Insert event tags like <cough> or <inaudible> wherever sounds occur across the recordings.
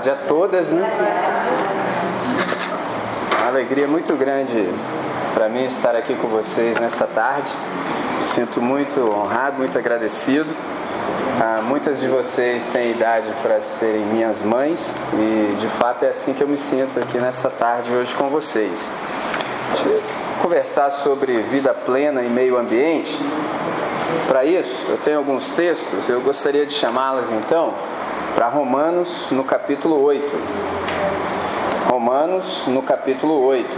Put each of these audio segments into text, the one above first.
tarde a todas, né? Uma alegria muito grande para mim estar aqui com vocês nessa tarde. Sinto muito honrado, muito agradecido. Ah, muitas de vocês têm idade para serem minhas mães e de fato é assim que eu me sinto aqui nessa tarde hoje com vocês. Deixa eu conversar sobre vida plena e meio ambiente. Para isso, eu tenho alguns textos, eu gostaria de chamá-las então para Romanos no capítulo 8. Romanos no capítulo 8.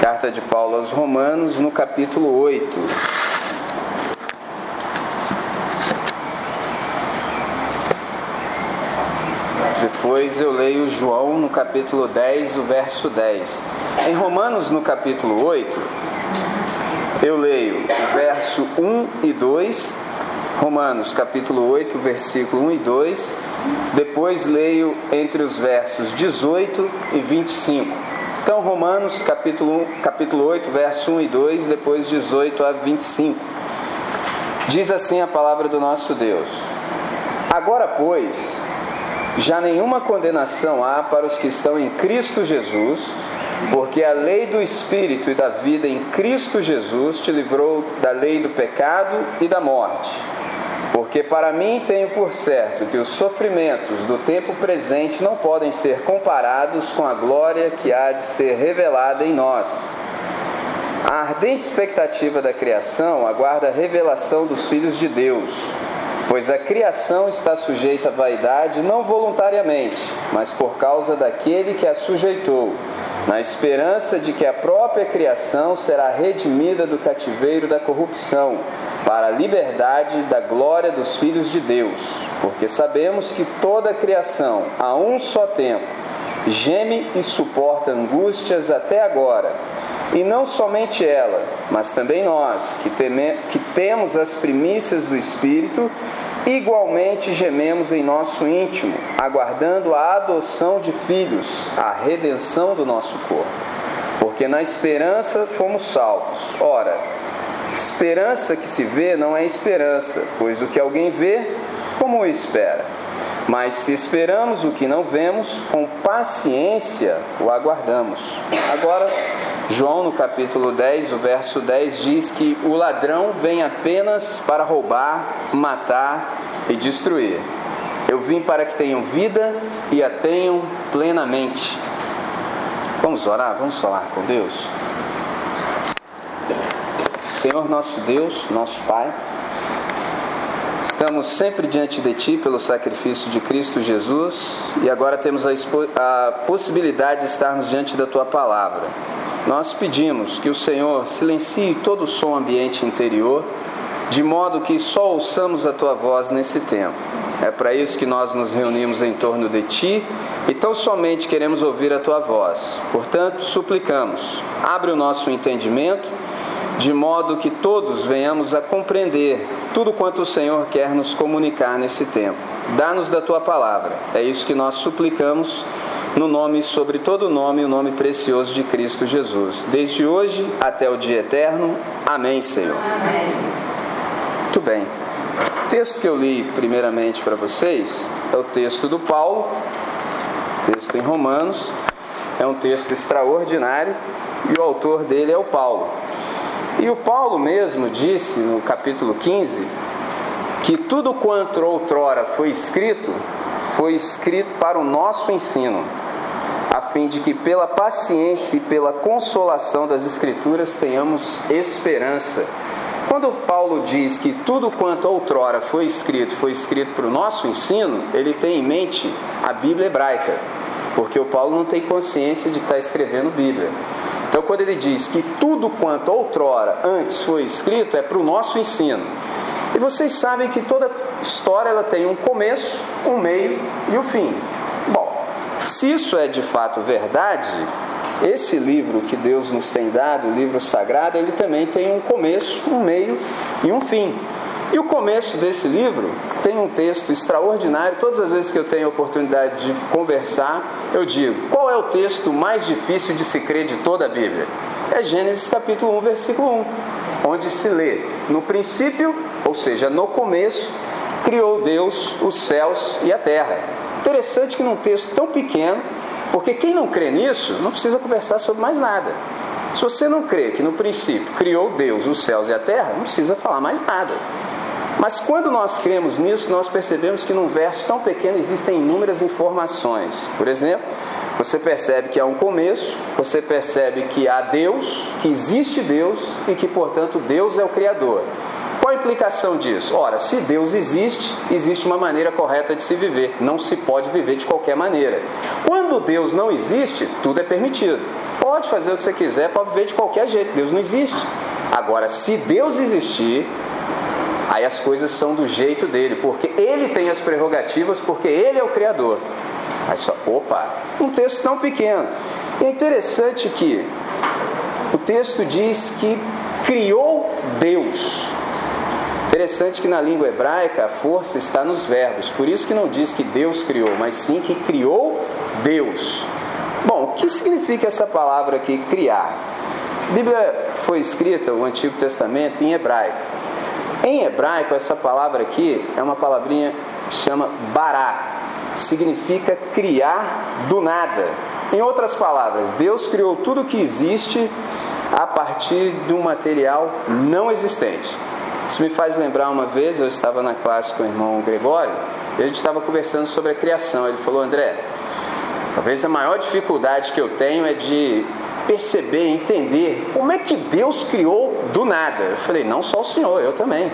Carta de Paulo aos Romanos no capítulo 8. Depois eu leio João no capítulo 10, o verso 10. Em Romanos no capítulo 8, eu leio o verso 1 e 2, Romanos capítulo 8, versículo 1 e 2. Depois leio entre os versos 18 e 25. Então, Romanos capítulo, 1, capítulo 8, verso 1 e 2, depois 18 a 25. Diz assim a palavra do nosso Deus: Agora, pois, já nenhuma condenação há para os que estão em Cristo Jesus porque a lei do Espírito e da vida em Cristo Jesus te livrou da lei do pecado e da morte. Porque para mim tenho por certo que os sofrimentos do tempo presente não podem ser comparados com a glória que há de ser revelada em nós. A ardente expectativa da criação aguarda a revelação dos filhos de Deus, pois a criação está sujeita à vaidade não voluntariamente, mas por causa daquele que a sujeitou na esperança de que a própria criação será redimida do cativeiro da corrupção, para a liberdade da glória dos filhos de Deus. Porque sabemos que toda a criação, a um só tempo, geme e suporta angústias até agora. E não somente ela, mas também nós, que, teme, que temos as primícias do Espírito, igualmente gememos em nosso íntimo, aguardando a adoção de filhos, a redenção do nosso corpo. Porque na esperança fomos salvos. Ora, esperança que se vê não é esperança, pois o que alguém vê, como espera? Mas se esperamos o que não vemos, com paciência o aguardamos. Agora, João, no capítulo 10, o verso 10, diz que o ladrão vem apenas para roubar, matar e destruir. Eu vim para que tenham vida e a tenham plenamente. Vamos orar? Vamos falar com Deus? Senhor nosso Deus, nosso Pai. Estamos sempre diante de Ti pelo sacrifício de Cristo Jesus e agora temos a, a, possibilidade de estarmos diante da Tua palavra. Nós pedimos que o Senhor silencie todo o som ambiente interior, de modo que só ouçamos a Tua voz nesse tempo. É para isso que nós nos reunimos em torno de Ti e tão somente queremos ouvir a Tua voz. Portanto, suplicamos, abre o nosso entendimento de modo que todos venhamos a compreender tudo quanto o Senhor quer nos comunicar nesse tempo. Dá-nos da tua palavra. É isso que nós suplicamos no nome sobre todo nome, o nome precioso de Cristo Jesus. Desde hoje até o dia eterno. Amém, Senhor. Amém. Muito bem. O texto que eu li primeiramente para vocês é o texto do Paulo, texto em Romanos. É um texto extraordinário e o autor dele é o Paulo. E o Paulo mesmo disse no capítulo 15 que tudo quanto outrora foi escrito, foi escrito para o nosso ensino, a fim de que pela paciência e pela consolação das Escrituras tenhamos esperança. Quando Paulo diz que tudo quanto outrora foi escrito, foi escrito para o nosso ensino, ele tem em mente a Bíblia hebraica, porque o Paulo não tem consciência de está escrevendo Bíblia. Então, quando ele diz que tudo quanto outrora antes foi escrito, é para o nosso ensino. E vocês sabem que toda história ela tem um começo, um meio e um fim. Bom, se isso é de fato verdade, esse livro que Deus nos tem dado, o livro sagrado, ele também tem um começo, um meio e um fim. E o começo desse livro tem um texto extraordinário. Todas as vezes que eu tenho oportunidade de conversar, eu digo: qual é o texto mais difícil de se crer de toda a Bíblia? É Gênesis capítulo 1, versículo 1, onde se lê: No princípio, ou seja, no começo, criou Deus os céus e a terra. Interessante que num texto tão pequeno, porque quem não crê nisso não precisa conversar sobre mais nada. Se você não crê que no princípio criou Deus os céus e a terra, não precisa falar mais nada. Mas quando nós cremos nisso, nós percebemos que num verso tão pequeno existem inúmeras informações. Por exemplo, você percebe que há um começo, você percebe que há Deus, que existe Deus e que, portanto, Deus é o Criador. Qual a implicação disso? Ora, se Deus existe, existe uma maneira correta de se viver. Não se pode viver de qualquer maneira. Quando Deus não existe, tudo é permitido. Pode fazer o que você quiser, pode viver de qualquer jeito. Deus não existe. Agora, se Deus existir, aí as coisas são do jeito dele, porque ele tem as prerrogativas, porque ele é o Criador. Aí só, opa, um texto tão pequeno. É interessante que o texto diz que criou Deus. Interessante que na língua hebraica a força está nos verbos, por isso que não diz que Deus criou, mas sim que criou Deus. Bom, o que significa essa palavra aqui, criar? A Bíblia foi escrita, o Antigo Testamento, em hebraico. Em hebraico, essa palavra aqui é uma palavrinha que chama bará, significa criar do nada. Em outras palavras, Deus criou tudo que existe a partir de um material não existente. Isso me faz lembrar uma vez, eu estava na classe com o irmão Gregório, e a gente estava conversando sobre a criação. Ele falou, André, talvez a maior dificuldade que eu tenho é de perceber, entender como é que Deus criou do nada. Eu falei, não só o Senhor, eu também.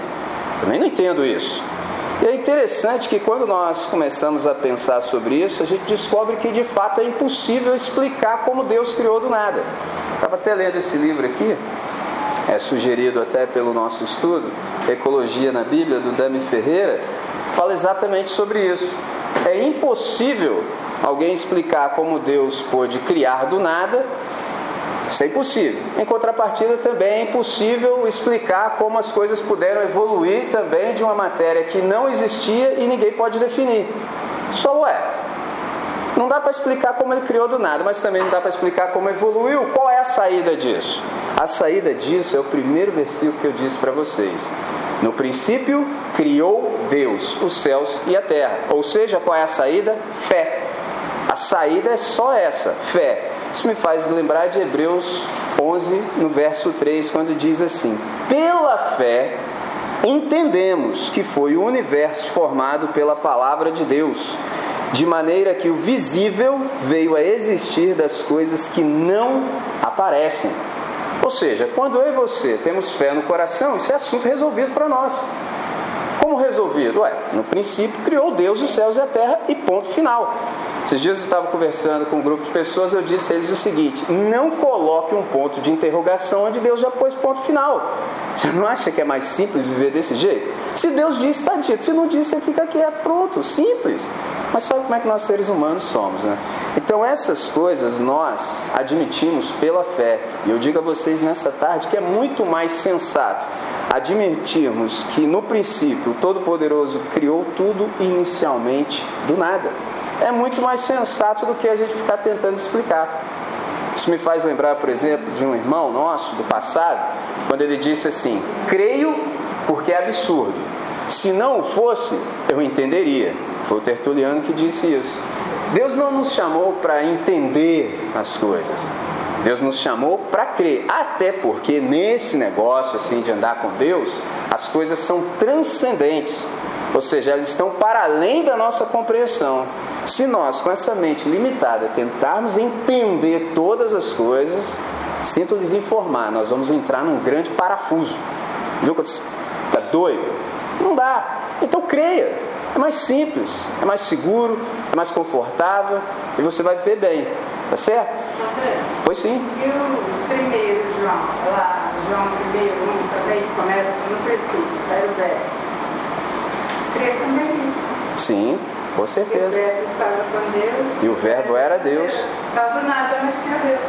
Também não entendo isso. E é interessante que quando nós começamos a pensar sobre isso, a gente descobre que de fato é impossível explicar como Deus criou do nada. Estava até lendo esse livro aqui, é sugerido até pelo nosso estudo, Ecologia na Bíblia, do Dami Ferreira, fala exatamente sobre isso. É impossível alguém explicar como Deus pôde criar do nada isso é impossível. Em contrapartida, também é impossível explicar como as coisas puderam evoluir também de uma matéria que não existia e ninguém pode definir. Só é. Não dá para explicar como ele criou do nada, mas também não dá para explicar como evoluiu. Qual é a saída disso? A saída disso é o primeiro versículo que eu disse para vocês. No princípio, criou Deus os céus e a terra. Ou seja, qual é a saída? Fé. A saída é só essa: fé. Isso me faz lembrar de Hebreus 11, no verso 3, quando diz assim: Pela fé entendemos que foi o universo formado pela palavra de Deus, de maneira que o visível veio a existir das coisas que não aparecem. Ou seja, quando eu e você temos fé no coração, isso é assunto resolvido para nós. Como resolvido? Ué, no princípio criou Deus os céus e a terra e ponto final. Esses dias eu estava conversando com um grupo de pessoas, eu disse a eles o seguinte: não coloque um ponto de interrogação onde Deus já pôs ponto final. Você não acha que é mais simples viver desse jeito? Se Deus disse, está dito. Se não disse, você fica aqui, é pronto, simples. Mas sabe como é que nós seres humanos somos, né? Então essas coisas nós admitimos pela fé. E eu digo a vocês nessa tarde que é muito mais sensato admitirmos que no princípio o Todo-Poderoso criou tudo inicialmente do nada é muito mais sensato do que a gente ficar tentando explicar. Isso me faz lembrar, por exemplo, de um irmão nosso do passado, quando ele disse assim: Creio porque é absurdo. Se não fosse, eu entenderia. Foi o Tertuliano que disse isso. Deus não nos chamou para entender as coisas. Deus nos chamou para crer, até porque nesse negócio assim de andar com Deus, as coisas são transcendentes. Ou seja, elas estão para além da nossa compreensão. Se nós, com essa mente limitada, tentarmos entender todas as coisas, sinto lhes informar, nós vamos entrar num grande parafuso. Viu? Está doido? Não dá. Então creia. É mais simples, é mais seguro, é mais confortável e você vai viver bem. Tá certo? Pois sim. E o primeiro, João, lá, João primeiro, um também começa no princípio, era o verbo crer também Sim, com certeza. o verbo estava com Deus. E o verbo era Deus. Então, do nada, mas tinha Deus.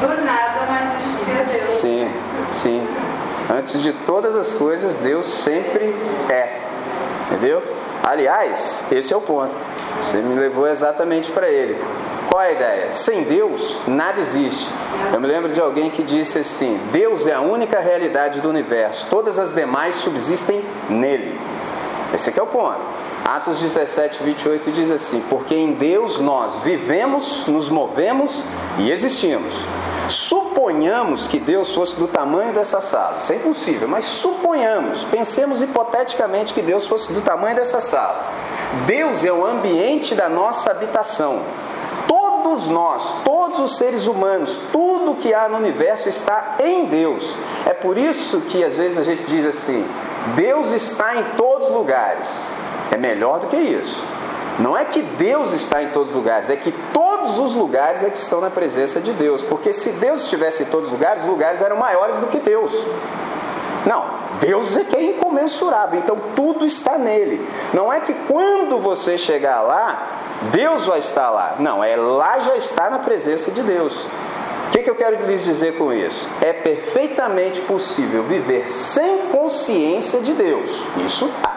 Do nada, mas tinha Deus. Sim, sim. Antes de todas as coisas, Deus sempre é. Entendeu? Aliás, esse é o ponto. Você me levou exatamente para ele. Qual é a ideia? Sem Deus, nada existe. Eu me lembro de alguém que disse assim: Deus é a única realidade do universo, todas as demais subsistem nele. Esse aqui é o ponto. Atos 17, 28 diz assim: Porque em Deus nós vivemos, nos movemos e existimos. Suponhamos que Deus fosse do tamanho dessa sala. Isso é impossível, mas suponhamos, pensemos hipoteticamente que Deus fosse do tamanho dessa sala. Deus é o ambiente da nossa habitação. Todos nós, todos os seres humanos, tudo que há no universo está em Deus. É por isso que às vezes a gente diz assim: Deus está em todos os lugares. É melhor do que isso. Não é que Deus está em todos os lugares, é que todos os lugares é que estão na presença de Deus. Porque se Deus estivesse em todos os lugares, os lugares eram maiores do que Deus. Não, Deus é que é incomensurável, então tudo está nele. Não é que quando você chegar lá, Deus vai estar lá. Não, é lá já está na presença de Deus. O que, que eu quero lhes dizer com isso? É perfeitamente possível viver sem consciência de Deus. Isso tá.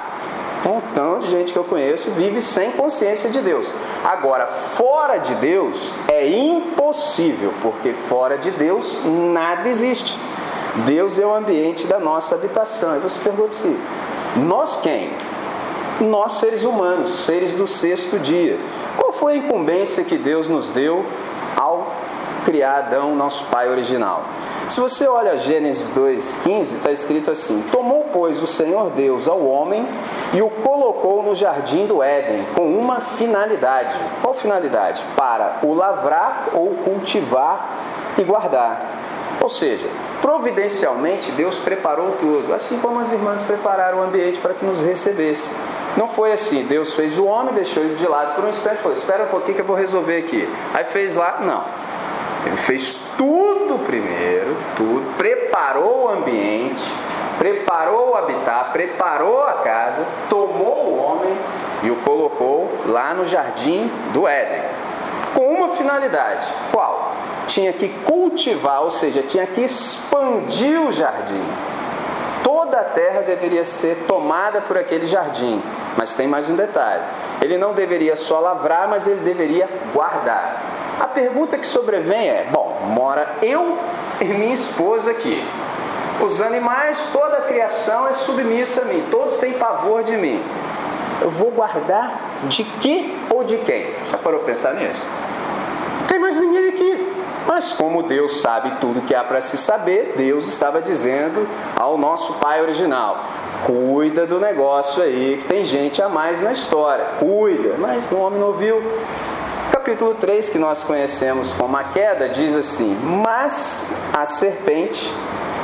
Um montão de gente que eu conheço vive sem consciência de Deus. Agora, fora de Deus é impossível, porque fora de Deus nada existe. Deus é o ambiente da nossa habitação. E você pergunta se nós quem? Nós seres humanos, seres do sexto dia. Qual foi a incumbência que Deus nos deu ao criar Adão, nosso pai original? Se você olha Gênesis 2,15, está escrito assim: Tomou, pois, o Senhor Deus ao homem e o colocou no jardim do Éden, com uma finalidade. Qual finalidade? Para o lavrar ou cultivar e guardar. Ou seja, providencialmente Deus preparou tudo, assim como as irmãs prepararam o ambiente para que nos recebesse. Não foi assim, Deus fez o homem, deixou ele de lado por um instante e falou: Espera um pouquinho que eu vou resolver aqui. Aí fez lá, não. Ele fez tudo primeiro, tudo, preparou o ambiente, preparou o habitat, preparou a casa, tomou o homem e o colocou lá no jardim do Éden. Com uma finalidade: qual? Tinha que cultivar, ou seja, tinha que expandir o jardim. Toda a terra deveria ser tomada por aquele jardim. Mas tem mais um detalhe: ele não deveria só lavrar, mas ele deveria guardar. A pergunta que sobrevém é: bom, mora eu e minha esposa aqui. Os animais, toda a criação é submissa a mim, todos têm pavor de mim. Eu vou guardar de que ou de quem? Já parou pensar nisso? Não tem mais ninguém aqui. Mas como Deus sabe tudo que há para se saber, Deus estava dizendo ao nosso pai original: cuida do negócio aí, que tem gente a mais na história. Cuida. Mas o homem não ouviu. Capítulo 3, que nós conhecemos como a queda, diz assim: Mas a serpente,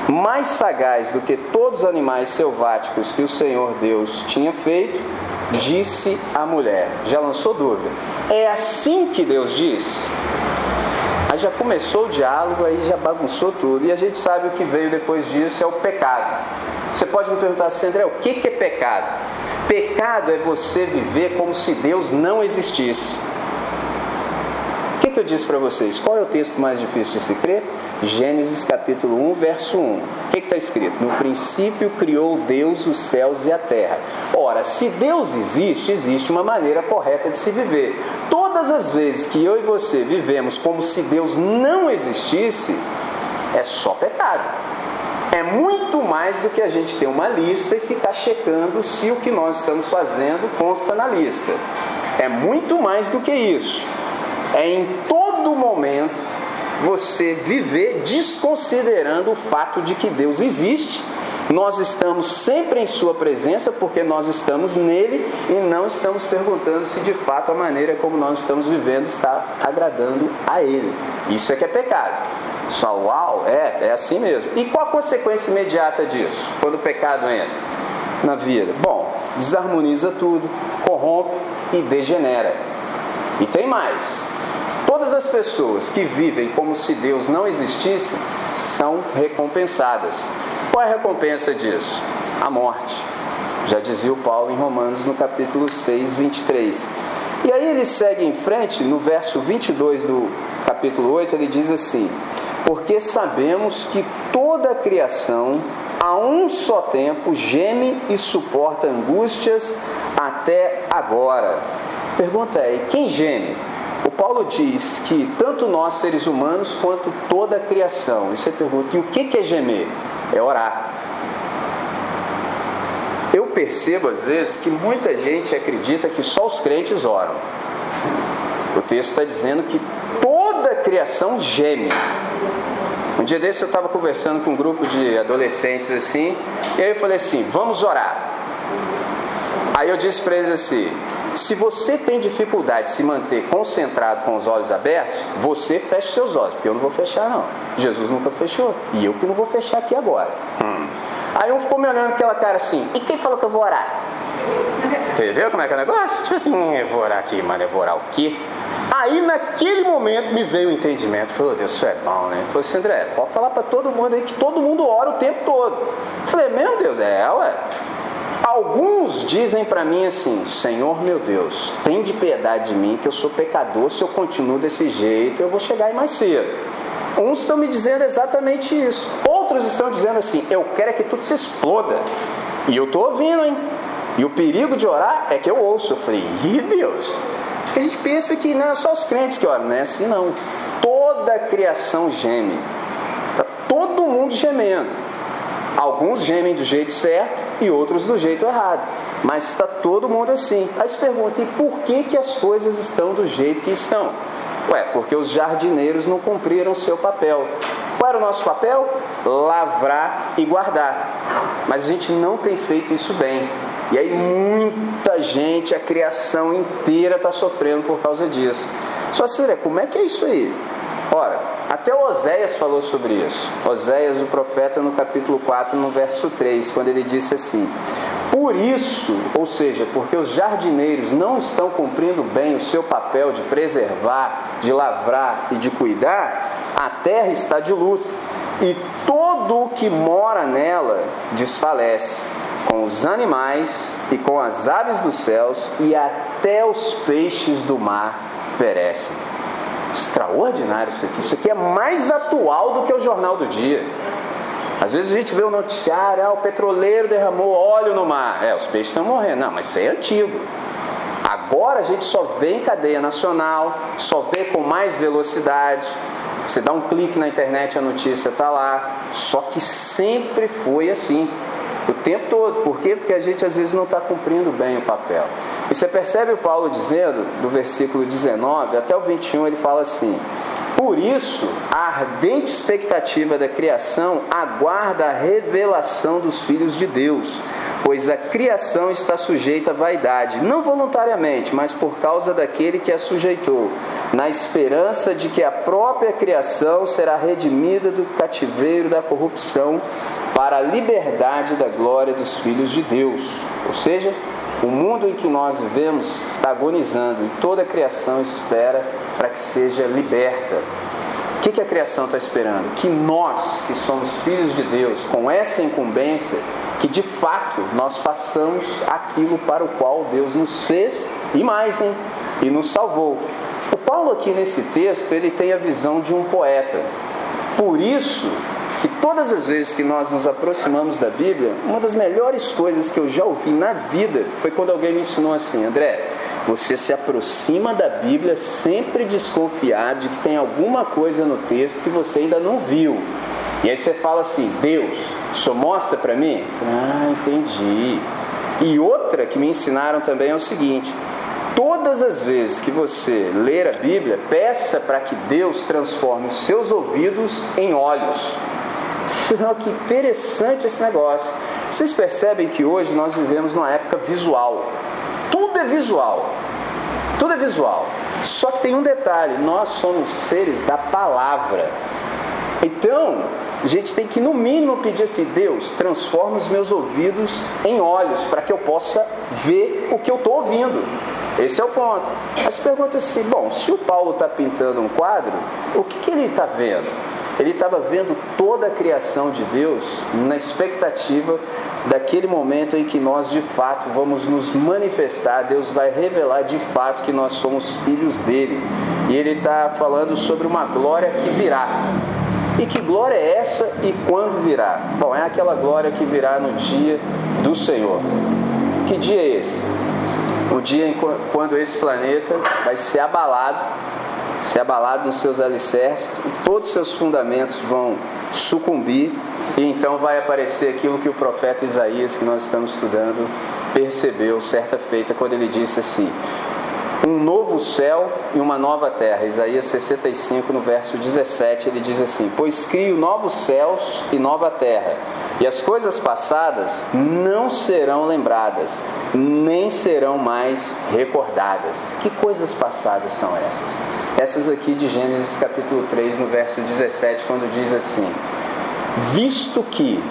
mais sagaz do que todos os animais selváticos que o Senhor Deus tinha feito, disse à mulher: Já lançou dúvida? É assim que Deus disse? Aí já começou o diálogo, aí já bagunçou tudo. E a gente sabe o que veio depois disso é o pecado. Você pode me perguntar assim, André, o que é pecado? Pecado é você viver como se Deus não existisse que, eu disse para vocês? Qual é o texto mais difícil de se crer? Gênesis capítulo 1, verso 1. O que está escrito? No princípio criou Deus os céus e a terra. Ora, se Deus existe, existe uma maneira correta de se viver. Todas as vezes que eu e você vivemos como se Deus não existisse, é só pecado. É muito mais do que a gente ter uma lista e ficar checando se o que nós estamos fazendo consta na lista. É muito mais do que isso é em todo momento você viver desconsiderando o fato de que Deus existe. Nós estamos sempre em Sua presença porque nós estamos nele e não estamos perguntando se de fato a maneira como nós estamos vivendo está agradando a Ele. Isso é que é pecado. Só uau, é, é assim mesmo. E qual a consequência imediata disso, quando o pecado entra na vida? Bom, desarmoniza tudo, corrompe e degenera. E tem mais. Todas as pessoas que vivem como se Deus não existisse são recompensadas. Qual é a recompensa disso? A morte. Já dizia o Paulo em Romanos no capítulo 6, 23. E aí ele segue em frente, no verso 22 do capítulo 8, ele diz assim: Porque sabemos que toda a criação, a um só tempo, geme e suporta angústias até agora. Pergunta é: quem geme? O Paulo diz que tanto nós, seres humanos, quanto toda a criação. E você pergunta: e o que é gemer? É orar. Eu percebo às vezes que muita gente acredita que só os crentes oram. O texto está dizendo que toda a criação geme. Um dia desse eu estava conversando com um grupo de adolescentes assim, e aí eu falei assim: vamos orar. Aí eu disse para eles assim: se você tem dificuldade de se manter concentrado com os olhos abertos, você fecha seus olhos, porque eu não vou fechar não. Jesus nunca fechou, e eu que não vou fechar aqui agora. Hum. Aí um ficou me olhando aquela cara assim, e quem falou que eu vou orar? Entendeu como é que é o negócio? Tipo assim, eu vou orar aqui, mano, eu vou orar o quê? Aí naquele momento me veio o entendimento. Falei, Deus, isso é bom, né? Falei assim, André, pode falar para todo mundo aí que todo mundo ora o tempo todo. Falei, meu Deus, é, ué. Alguns dizem para mim assim: Senhor meu Deus, tem de piedade de mim que eu sou pecador. Se eu continuo desse jeito, eu vou chegar aí mais cedo. Uns estão me dizendo exatamente isso. Outros estão dizendo assim: Eu quero é que tudo se exploda. E eu estou ouvindo, hein? E o perigo de orar é que eu ouço. Eu falei: Ih, Deus. A gente pensa que não é só os crentes que oram, não é assim não. Toda a criação geme. Está todo mundo gemendo. Alguns gemem do jeito certo e outros do jeito errado. Mas está todo mundo assim. Aí se pergunta, e por que, que as coisas estão do jeito que estão? Ué, porque os jardineiros não cumpriram o seu papel. Qual era o nosso papel? Lavrar e guardar. Mas a gente não tem feito isso bem. E aí muita gente, a criação inteira está sofrendo por causa disso. Só Síria, como é que é isso aí? Ora, até Oséias falou sobre isso. Oséias, o profeta, no capítulo 4, no verso 3, quando ele disse assim: Por isso, ou seja, porque os jardineiros não estão cumprindo bem o seu papel de preservar, de lavrar e de cuidar, a terra está de luto, e todo o que mora nela desfalece com os animais e com as aves dos céus, e até os peixes do mar perecem. Extraordinário isso aqui. Isso aqui é mais atual do que o jornal do dia. Às vezes a gente vê o noticiário, ah, o petroleiro derramou óleo no mar. É, os peixes estão morrendo. Não, mas isso é antigo. Agora a gente só vê em cadeia nacional, só vê com mais velocidade. Você dá um clique na internet, a notícia está lá. Só que sempre foi assim. O tempo todo. Por quê? Porque a gente às vezes não está cumprindo bem o papel. E você percebe o Paulo dizendo, do versículo 19 até o 21, ele fala assim: Por isso, a ardente expectativa da criação aguarda a revelação dos filhos de Deus pois a criação está sujeita à vaidade, não voluntariamente, mas por causa daquele que a sujeitou, na esperança de que a própria criação será redimida do cativeiro da corrupção para a liberdade da glória dos filhos de Deus. Ou seja, o mundo em que nós vivemos está agonizando e toda a criação espera para que seja liberta. O que, que a criação está esperando? Que nós, que somos filhos de Deus, com essa incumbência, que de fato nós façamos aquilo para o qual Deus nos fez e mais, hein? E nos salvou. O Paulo aqui nesse texto, ele tem a visão de um poeta. Por isso que todas as vezes que nós nos aproximamos da Bíblia, uma das melhores coisas que eu já ouvi na vida foi quando alguém me ensinou assim, André, você se aproxima da Bíblia sempre desconfiado de que tem alguma coisa no texto que você ainda não viu. E aí você fala assim, Deus, só mostra para mim? Ah, entendi. E outra que me ensinaram também é o seguinte: todas as vezes que você ler a Bíblia, peça para que Deus transforme os seus ouvidos em olhos. <laughs> que interessante esse negócio. Vocês percebem que hoje nós vivemos numa época visual. Tudo é visual. Tudo é visual. Só que tem um detalhe: nós somos seres da palavra. Então, a gente tem que, no mínimo, pedir assim: Deus, transforma os meus ouvidos em olhos, para que eu possa ver o que eu estou ouvindo. Esse é o ponto. Se pergunta assim: bom, se o Paulo está pintando um quadro, o que, que ele está vendo? Ele estava vendo toda a criação de Deus na expectativa daquele momento em que nós de fato vamos nos manifestar, Deus vai revelar de fato que nós somos filhos dele. E ele está falando sobre uma glória que virá. E que glória é essa e quando virá? Bom, é aquela glória que virá no dia do Senhor. Que dia é esse? O dia em quando esse planeta vai ser abalado ser abalado nos seus alicerces, e todos os seus fundamentos vão sucumbir, e então vai aparecer aquilo que o profeta Isaías, que nós estamos estudando, percebeu certa feita quando ele disse assim: um novo céu e uma nova terra. Isaías 65, no verso 17, ele diz assim: Pois crio novos céus e nova terra, e as coisas passadas não serão lembradas, nem serão mais recordadas. Que coisas passadas são essas? Essas aqui de Gênesis capítulo 3, no verso 17, quando diz assim: Visto que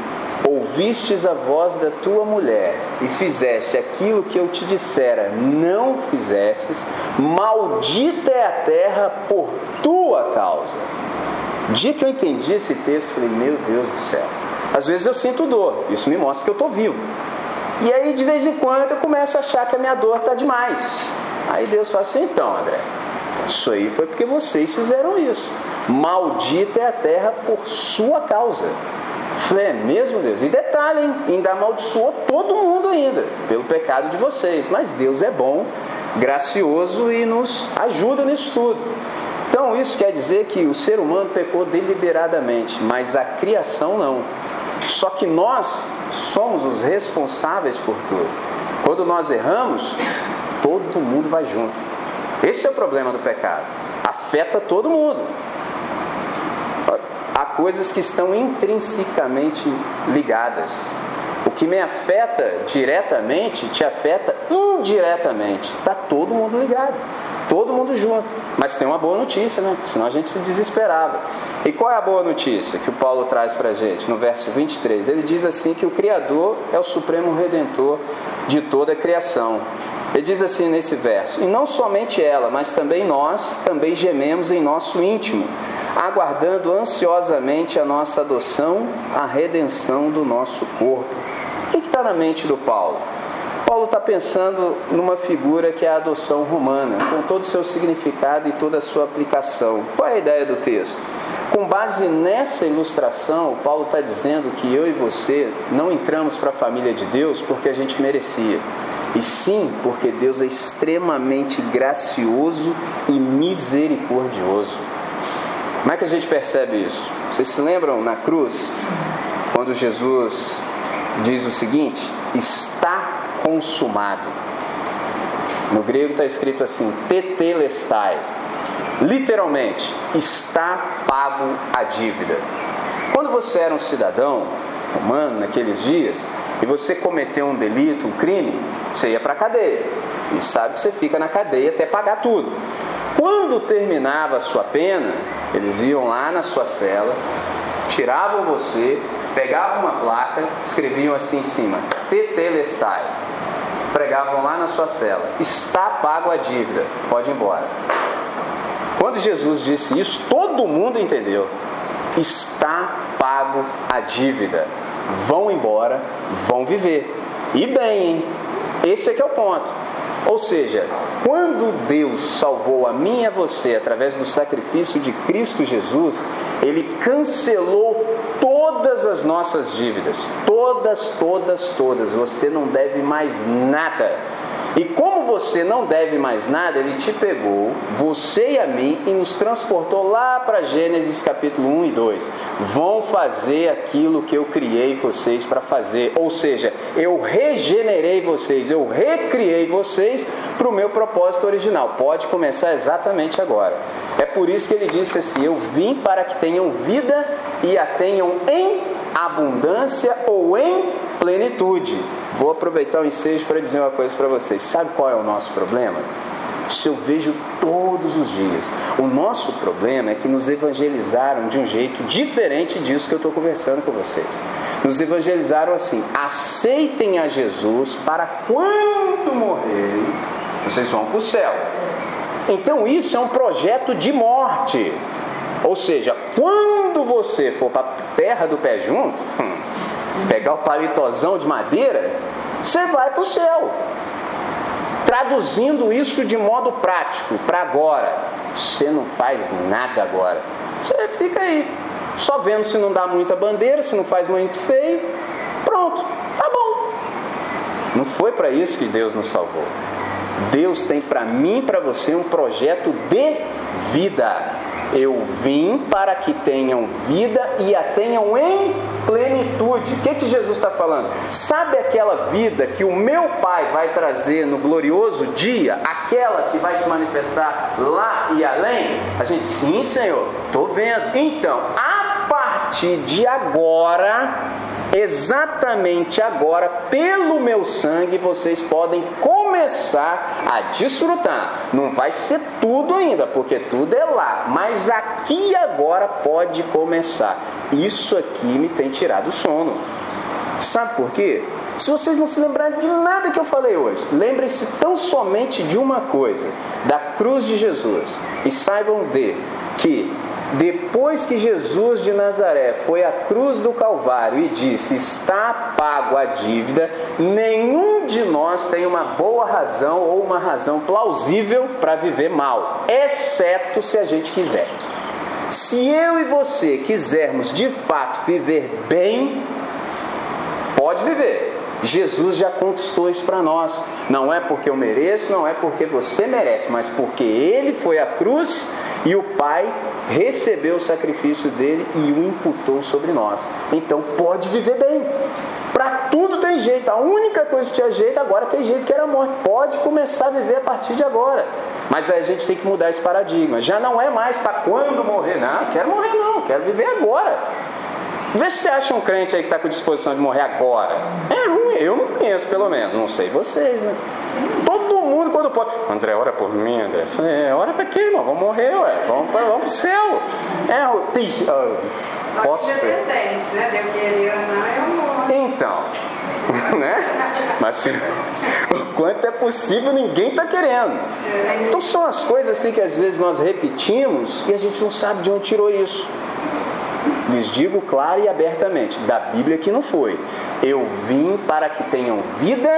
ouvistes a voz da tua mulher e fizeste aquilo que eu te dissera, não fizestes, maldita é a terra por tua causa. Dia que eu entendi esse texto, falei, meu Deus do céu. Às vezes eu sinto dor, isso me mostra que eu estou vivo. E aí de vez em quando eu começo a achar que a minha dor está demais. Aí Deus fala assim, então André, isso aí foi porque vocês fizeram isso. Maldita é a terra por sua causa. Falei, é mesmo Deus? E detalhe, hein? ainda amaldiçoou todo mundo ainda, pelo pecado de vocês. Mas Deus é bom, gracioso e nos ajuda nisso tudo. Então isso quer dizer que o ser humano pecou deliberadamente, mas a criação não. Só que nós somos os responsáveis por tudo. Quando nós erramos, todo mundo vai junto. Esse é o problema do pecado. Afeta todo mundo coisas que estão intrinsecamente ligadas. O que me afeta diretamente te afeta indiretamente. Está todo mundo ligado, todo mundo junto. Mas tem uma boa notícia, né? Senão a gente se desesperava. E qual é a boa notícia que o Paulo traz para a gente no verso 23? Ele diz assim que o Criador é o supremo redentor de toda a criação. Ele diz assim nesse verso: E não somente ela, mas também nós, também gememos em nosso íntimo aguardando ansiosamente a nossa adoção, a redenção do nosso corpo. O que está na mente do Paulo? Paulo está pensando numa figura que é a adoção romana, com todo o seu significado e toda a sua aplicação. Qual é a ideia do texto? Com base nessa ilustração, Paulo está dizendo que eu e você não entramos para a família de Deus porque a gente merecia, e sim porque Deus é extremamente gracioso e misericordioso. Como é que a gente percebe isso? Vocês se lembram na cruz, quando Jesus diz o seguinte: está consumado. No grego está escrito assim: tetelestai. Literalmente, está pago a dívida. Quando você era um cidadão romano naqueles dias e você cometeu um delito, um crime, você ia para a cadeia. E sabe que você fica na cadeia até pagar tudo. Quando terminava a sua pena, eles iam lá na sua cela, tiravam você, pegavam uma placa, escreviam assim em cima: Tetelestai. Pregavam lá na sua cela: Está pago a dívida, pode ir embora. Quando Jesus disse isso, todo mundo entendeu. Está pago a dívida. Vão embora, vão viver. E bem, hein? Esse é que é o ponto. Ou seja, quando Deus salvou a mim e a você através do sacrifício de Cristo Jesus, Ele cancelou todas as nossas dívidas. Todas, todas, todas. Você não deve mais nada. E como você não deve mais nada, ele te pegou, você e a mim, e nos transportou lá para Gênesis capítulo 1 e 2. Vão fazer aquilo que eu criei vocês para fazer. Ou seja, eu regenerei vocês, eu recriei vocês para o meu propósito original. Pode começar exatamente agora. É por isso que ele disse assim: Eu vim para que tenham vida e a tenham em abundância ou em plenitude. Vou aproveitar o ensejo para dizer uma coisa para vocês. Sabe qual é o nosso problema? Isso eu vejo todos os dias. O nosso problema é que nos evangelizaram de um jeito diferente disso que eu estou conversando com vocês. Nos evangelizaram assim: aceitem a Jesus para quando morrerem, vocês vão para o céu. Então isso é um projeto de morte. Ou seja, quando você for para a terra do pé junto, pegar o palitozão de madeira, você vai para o céu. Traduzindo isso de modo prático, para agora, você não faz nada agora. Você fica aí, só vendo se não dá muita bandeira, se não faz muito feio. Pronto, tá bom. Não foi para isso que Deus nos salvou. Deus tem para mim e para você um projeto de vida. Eu vim para que tenham vida e a tenham em plenitude. O que, que Jesus está falando? Sabe aquela vida que o meu Pai vai trazer no glorioso dia? Aquela que vai se manifestar lá e além? A gente, sim, Senhor, estou vendo. Então, a partir de agora, exatamente agora, pelo meu sangue, vocês podem começar a desfrutar. Não vai ser tudo ainda, porque tudo é lá, mas aqui agora pode começar. Isso aqui me tem tirado o sono. Sabe por quê? Se vocês não se lembrarem de nada que eu falei hoje, lembrem-se tão somente de uma coisa: da cruz de Jesus. E saibam de que depois que Jesus de Nazaré foi à cruz do Calvário e disse: Está pago a dívida, nenhum de nós tem uma boa razão ou uma razão plausível para viver mal, exceto se a gente quiser. Se eu e você quisermos de fato viver bem, pode viver. Jesus já conquistou isso para nós. Não é porque eu mereço, não é porque você merece, mas porque Ele foi à cruz e o Pai recebeu o sacrifício dele e o imputou sobre nós. Então pode viver bem. Para tudo tem jeito. A única coisa que tinha jeito agora tem jeito que era morte. Pode começar a viver a partir de agora. Mas a gente tem que mudar esse paradigma. Já não é mais para quando morrer. Não, quero morrer não, quero viver agora. Vê se você acha um crente aí que está com disposição de morrer agora. É ruim, eu não conheço pelo menos, não sei vocês, né? Todo mundo quando pode. André, ora por mim, André. Falei, é, ora para quê, irmão? Vamos morrer, ué. Vamos para vamos pro céu. É, tem. Uh, posso. Dependente, né? De querer ou não, eu morro. Então. <laughs> né? Mas o quanto é possível, ninguém está querendo. Então são as coisas assim que às vezes nós repetimos e a gente não sabe de onde tirou isso. Lhes digo claro e abertamente, da Bíblia que não foi. Eu vim para que tenham vida,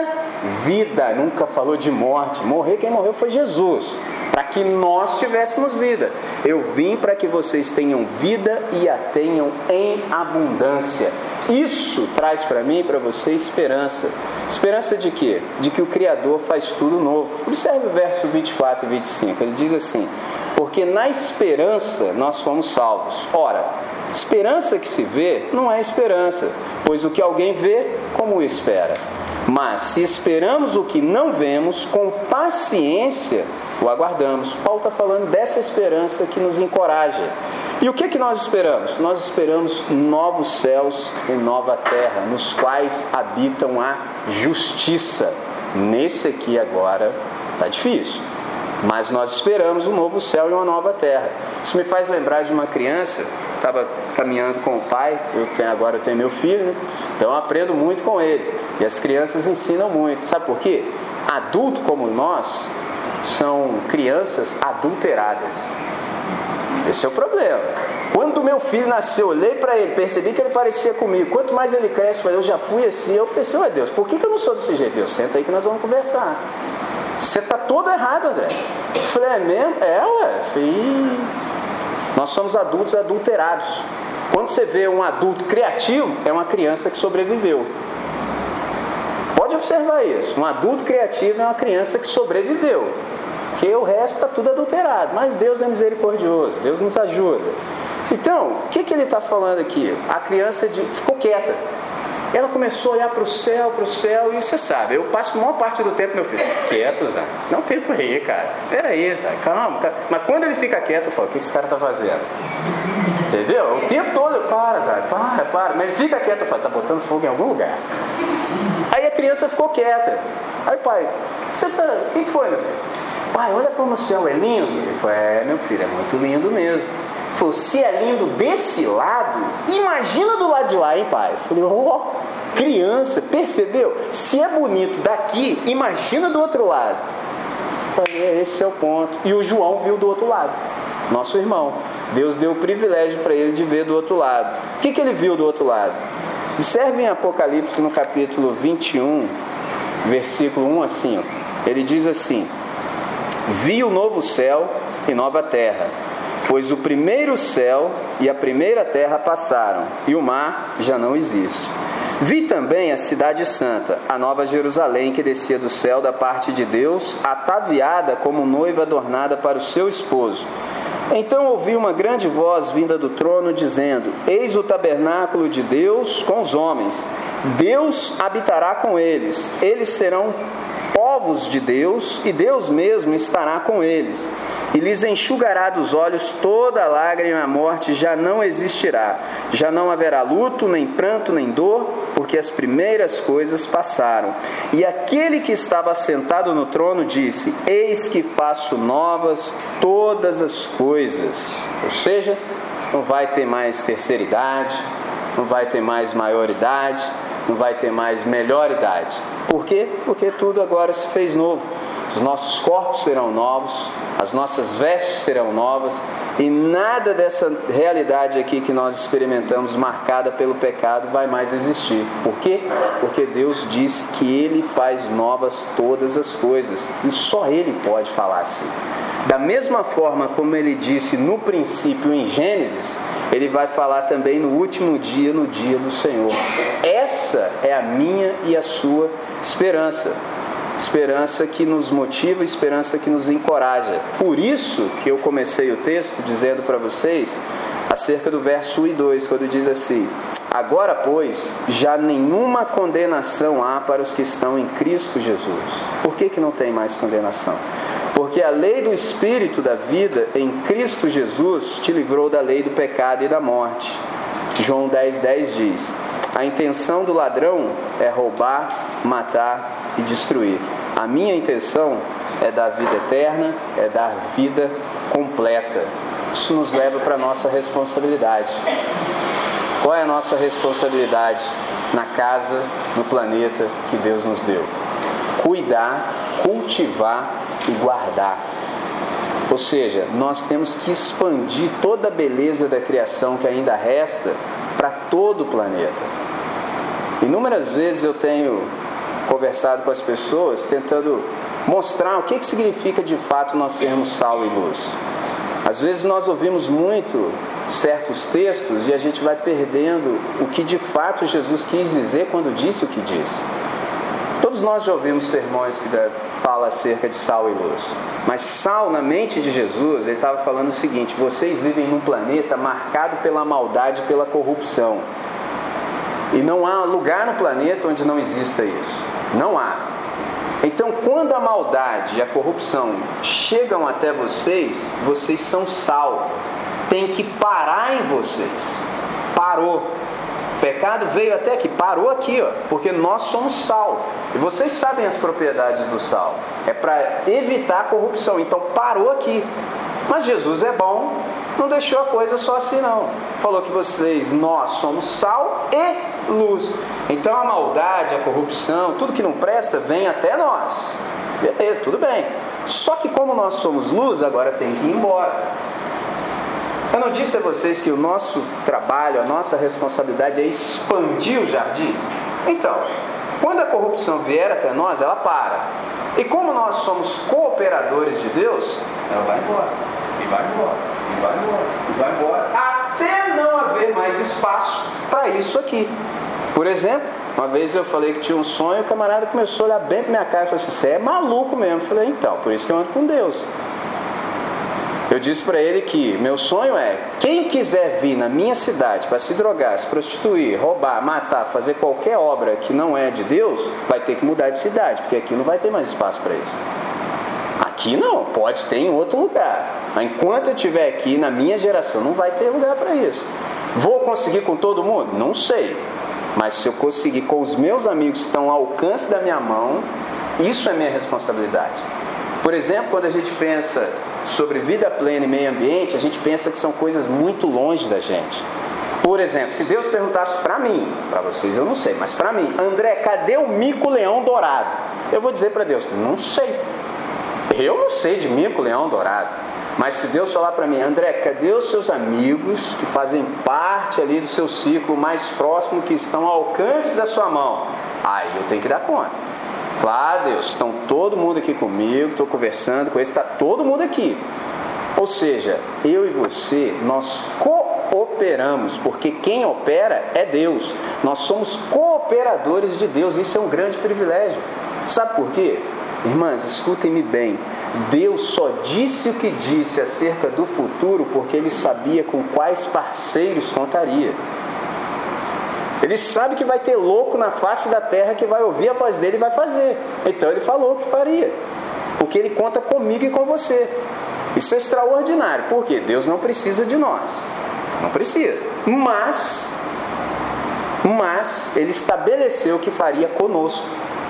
vida, nunca falou de morte. Morrer, quem morreu foi Jesus, para que nós tivéssemos vida. Eu vim para que vocês tenham vida e a tenham em abundância. Isso traz para mim e para você esperança. Esperança de quê? De que o Criador faz tudo novo. Observe o verso 24 e 25. Ele diz assim: Porque na esperança nós fomos salvos. Ora, Esperança que se vê não é esperança, pois o que alguém vê, como espera? Mas se esperamos o que não vemos, com paciência o aguardamos. Paulo está falando dessa esperança que nos encoraja. E o que, que nós esperamos? Nós esperamos novos céus e nova terra, nos quais habitam a justiça. Nesse aqui agora está difícil. Mas nós esperamos um novo céu e uma nova terra. Isso me faz lembrar de uma criança, estava caminhando com o pai, eu tenho, agora eu tenho meu filho, né? então eu aprendo muito com ele. E as crianças ensinam muito. Sabe por quê? Adulto como nós são crianças adulteradas. Esse é o problema. Quando meu filho nasceu, olhei para ele, percebi que ele parecia comigo. Quanto mais ele cresce, eu já fui assim. Eu pensei, ué Deus, por que, que eu não sou desse jeito? Deus, senta aí que nós vamos conversar. Você está todo errado, André. Eu falei, é mesmo? É, ué. Falei, nós somos adultos adulterados. Quando você vê um adulto criativo, é uma criança que sobreviveu. Pode observar isso. Um adulto criativo é uma criança que sobreviveu. Porque o resto está tudo adulterado. Mas Deus é misericordioso, Deus nos ajuda. Então, o que, que ele está falando aqui? A criança de... ficou quieta. Ela começou a olhar para o céu, para o céu, e você sabe, eu passo a maior parte do tempo, meu filho, quieto, Zé. Não tem por aí, cara. Peraí, Zé, calma, calma. Mas quando ele fica quieto, eu falo, o que esse cara está fazendo? Entendeu? O tempo todo eu para, Zé, para, para. Mas ele fica quieto, eu falo, tá botando fogo em algum lugar. Aí a criança ficou quieta. Aí, pai, você tá. O que foi, meu filho? Pai, olha como o céu é lindo. Ele falou, é, meu filho, é muito lindo mesmo. Falou, se é lindo desse lado, imagina do lado de lá, hein, pai? Falei, ó, oh, criança, percebeu? Se é bonito daqui, imagina do outro lado. Falei, é, esse é o ponto. E o João viu do outro lado, nosso irmão. Deus deu o privilégio para ele de ver do outro lado. O que, que ele viu do outro lado? Observe em Apocalipse no capítulo 21, versículo 1 assim, ó. ele diz assim: Vi o novo céu e nova terra Pois o primeiro céu e a primeira terra passaram, e o mar já não existe. Vi também a cidade santa, a nova Jerusalém que descia do céu da parte de Deus, ataviada como noiva adornada para o seu esposo. Então ouvi uma grande voz vinda do trono dizendo: Eis o tabernáculo de Deus com os homens. Deus habitará com eles. Eles serão povos de Deus, e Deus mesmo estará com eles. E lhes enxugará dos olhos toda lágrima, a morte já não existirá. Já não haverá luto, nem pranto, nem dor, porque as primeiras coisas passaram. E aquele que estava sentado no trono disse: Eis que faço novas todas as coisas. Ou seja, não vai ter mais terceira idade, não vai ter mais maioridade, não vai ter mais melhor idade. Por quê? Porque tudo agora se fez novo. Os nossos corpos serão novos, as nossas vestes serão novas e nada dessa realidade aqui que nós experimentamos, marcada pelo pecado, vai mais existir. Por quê? Porque Deus disse que Ele faz novas todas as coisas e só Ele pode falar assim. Da mesma forma como Ele disse no princípio em Gênesis, Ele vai falar também no último dia, no dia do Senhor. Essa é a minha e a sua esperança esperança que nos motiva, esperança que nos encoraja. Por isso que eu comecei o texto dizendo para vocês acerca do verso 1 e 2, quando diz assim: Agora, pois, já nenhuma condenação há para os que estão em Cristo Jesus. Por que, que não tem mais condenação? Porque a lei do Espírito da vida em Cristo Jesus te livrou da lei do pecado e da morte. João 10,10 10 diz: A intenção do ladrão é roubar, matar e destruir. A minha intenção é dar vida eterna, é dar vida completa. Isso nos leva para a nossa responsabilidade. Qual é a nossa responsabilidade na casa, no planeta que Deus nos deu? Cuidar, cultivar e guardar. Ou seja, nós temos que expandir toda a beleza da criação que ainda resta para todo o planeta. Inúmeras vezes eu tenho conversado com as pessoas, tentando mostrar o que, que significa de fato nós sermos sal e luz. Às vezes nós ouvimos muito certos textos e a gente vai perdendo o que de fato Jesus quis dizer quando disse o que disse. Todos nós já ouvimos sermões que falam acerca de sal e luz. Mas sal, na mente de Jesus, ele estava falando o seguinte: vocês vivem num planeta marcado pela maldade e pela corrupção. E não há lugar no planeta onde não exista isso. Não há. Então, quando a maldade e a corrupção chegam até vocês, vocês são sal. Tem que parar em vocês. Parou. Pecado veio até aqui, parou aqui, ó, porque nós somos sal. E vocês sabem as propriedades do sal. É para evitar a corrupção. Então parou aqui. Mas Jesus é bom, não deixou a coisa só assim não. Falou que vocês, nós somos sal e luz. Então a maldade, a corrupção, tudo que não presta vem até nós. Beleza, tudo bem. Só que como nós somos luz, agora tem que ir embora. Eu não disse a vocês que o nosso trabalho, a nossa responsabilidade é expandir o jardim? Então, quando a corrupção vier até nós, ela para. E como nós somos cooperadores de Deus, ela vai embora. E vai embora. E vai embora. E vai embora. Até não haver mais espaço para isso aqui. Por exemplo, uma vez eu falei que tinha um sonho, o camarada começou a olhar bem para minha cara e falou assim: Você é maluco mesmo. Eu falei: Então, por isso que eu ando com Deus. Eu disse para ele que meu sonho é: quem quiser vir na minha cidade para se drogar, se prostituir, roubar, matar, fazer qualquer obra que não é de Deus, vai ter que mudar de cidade, porque aqui não vai ter mais espaço para isso. Aqui não, pode ter em outro lugar. Mas enquanto eu estiver aqui, na minha geração, não vai ter lugar para isso. Vou conseguir com todo mundo? Não sei. Mas se eu conseguir com os meus amigos que estão ao alcance da minha mão, isso é minha responsabilidade. Por exemplo, quando a gente pensa sobre vida plena e meio ambiente, a gente pensa que são coisas muito longe da gente. Por exemplo, se Deus perguntasse para mim, para vocês eu não sei, mas para mim, André, cadê o mico-leão dourado? Eu vou dizer para Deus, não sei. Eu não sei de mico-leão dourado. Mas se Deus falar para mim, André, cadê os seus amigos que fazem parte ali do seu ciclo mais próximo, que estão ao alcance da sua mão? Aí eu tenho que dar conta. Claro, Deus, estão todo mundo aqui comigo, estou conversando com eles, está todo mundo aqui. Ou seja, eu e você, nós cooperamos, porque quem opera é Deus. Nós somos cooperadores de Deus, isso é um grande privilégio. Sabe por quê? Irmãs, escutem-me bem. Deus só disse o que disse acerca do futuro porque ele sabia com quais parceiros contaria. Ele sabe que vai ter louco na face da terra que vai ouvir a voz dele e vai fazer. Então ele falou que faria. Porque ele conta comigo e com você. Isso é extraordinário. Por quê? Deus não precisa de nós. Não precisa. Mas, mas ele estabeleceu que faria conosco.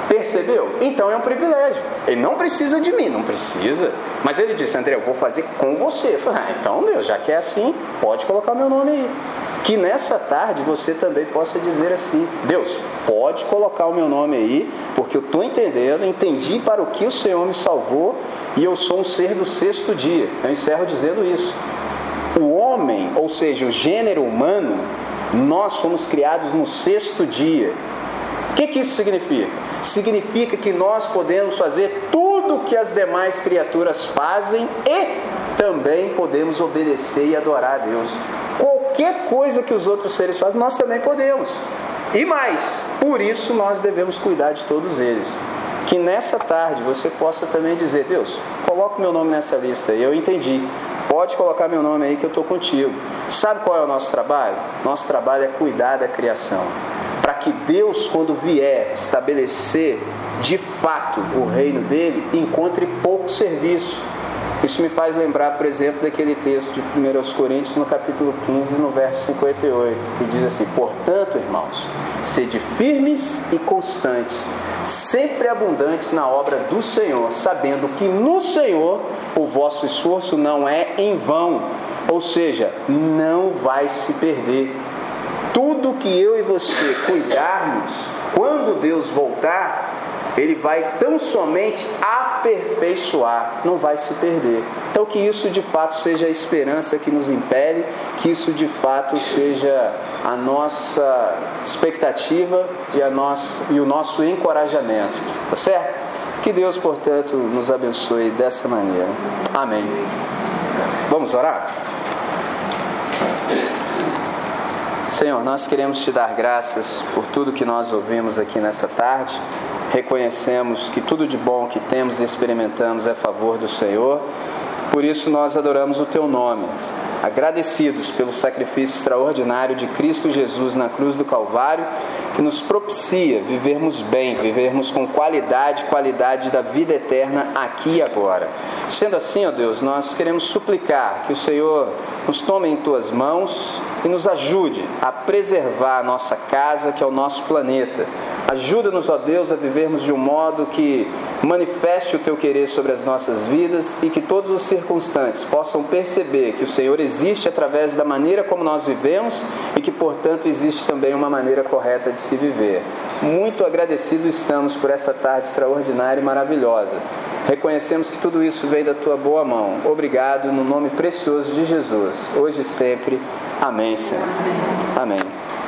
Percebeu? Então é um privilégio. Ele não precisa de mim, não precisa. Mas ele disse, André, eu vou fazer com você. Eu falei, ah, então Deus, já que é assim, pode colocar meu nome aí. Que nessa tarde você também possa dizer assim: Deus, pode colocar o meu nome aí, porque eu estou entendendo, entendi para o que o Senhor me salvou e eu sou um ser do sexto dia. Eu encerro dizendo isso. O homem, ou seja, o gênero humano, nós fomos criados no sexto dia. O que, que isso significa? Significa que nós podemos fazer tudo o que as demais criaturas fazem e também podemos obedecer e adorar a Deus. Qualquer coisa que os outros seres fazem, nós também podemos. E mais, por isso nós devemos cuidar de todos eles. Que nessa tarde você possa também dizer: Deus, coloca meu nome nessa lista. E eu entendi. Pode colocar meu nome aí que eu estou contigo. Sabe qual é o nosso trabalho? Nosso trabalho é cuidar da criação. Para que Deus, quando vier estabelecer de fato o reino dele, encontre pouco serviço isso me faz lembrar, por exemplo, daquele texto de 1 Coríntios, no capítulo 15, no verso 58, que diz assim: Portanto, irmãos, sede firmes e constantes, sempre abundantes na obra do Senhor, sabendo que no Senhor o vosso esforço não é em vão, ou seja, não vai se perder. Tudo que eu e você cuidarmos, quando Deus voltar, ele vai tão somente aperfeiçoar, não vai se perder. Então, que isso de fato seja a esperança que nos impele, que isso de fato seja a nossa expectativa e, a nossa, e o nosso encorajamento, tá certo? Que Deus, portanto, nos abençoe dessa maneira. Amém. Vamos orar? Senhor, nós queremos te dar graças por tudo que nós ouvimos aqui nessa tarde reconhecemos que tudo de bom que temos e experimentamos é favor do Senhor, por isso nós adoramos o Teu nome, agradecidos pelo sacrifício extraordinário de Cristo Jesus na cruz do Calvário, que nos propicia vivermos bem, vivermos com qualidade, qualidade da vida eterna aqui e agora. Sendo assim, ó Deus, nós queremos suplicar que o Senhor nos tome em tuas mãos e nos ajude a preservar a nossa casa, que é o nosso planeta Ajuda-nos, ó Deus, a vivermos de um modo que manifeste o teu querer sobre as nossas vidas e que todos os circunstantes possam perceber que o Senhor existe através da maneira como nós vivemos e que, portanto, existe também uma maneira correta de se viver. Muito agradecido estamos por essa tarde extraordinária e maravilhosa. Reconhecemos que tudo isso vem da tua boa mão. Obrigado no nome precioso de Jesus, hoje e sempre. Amém, Senhor. Amém.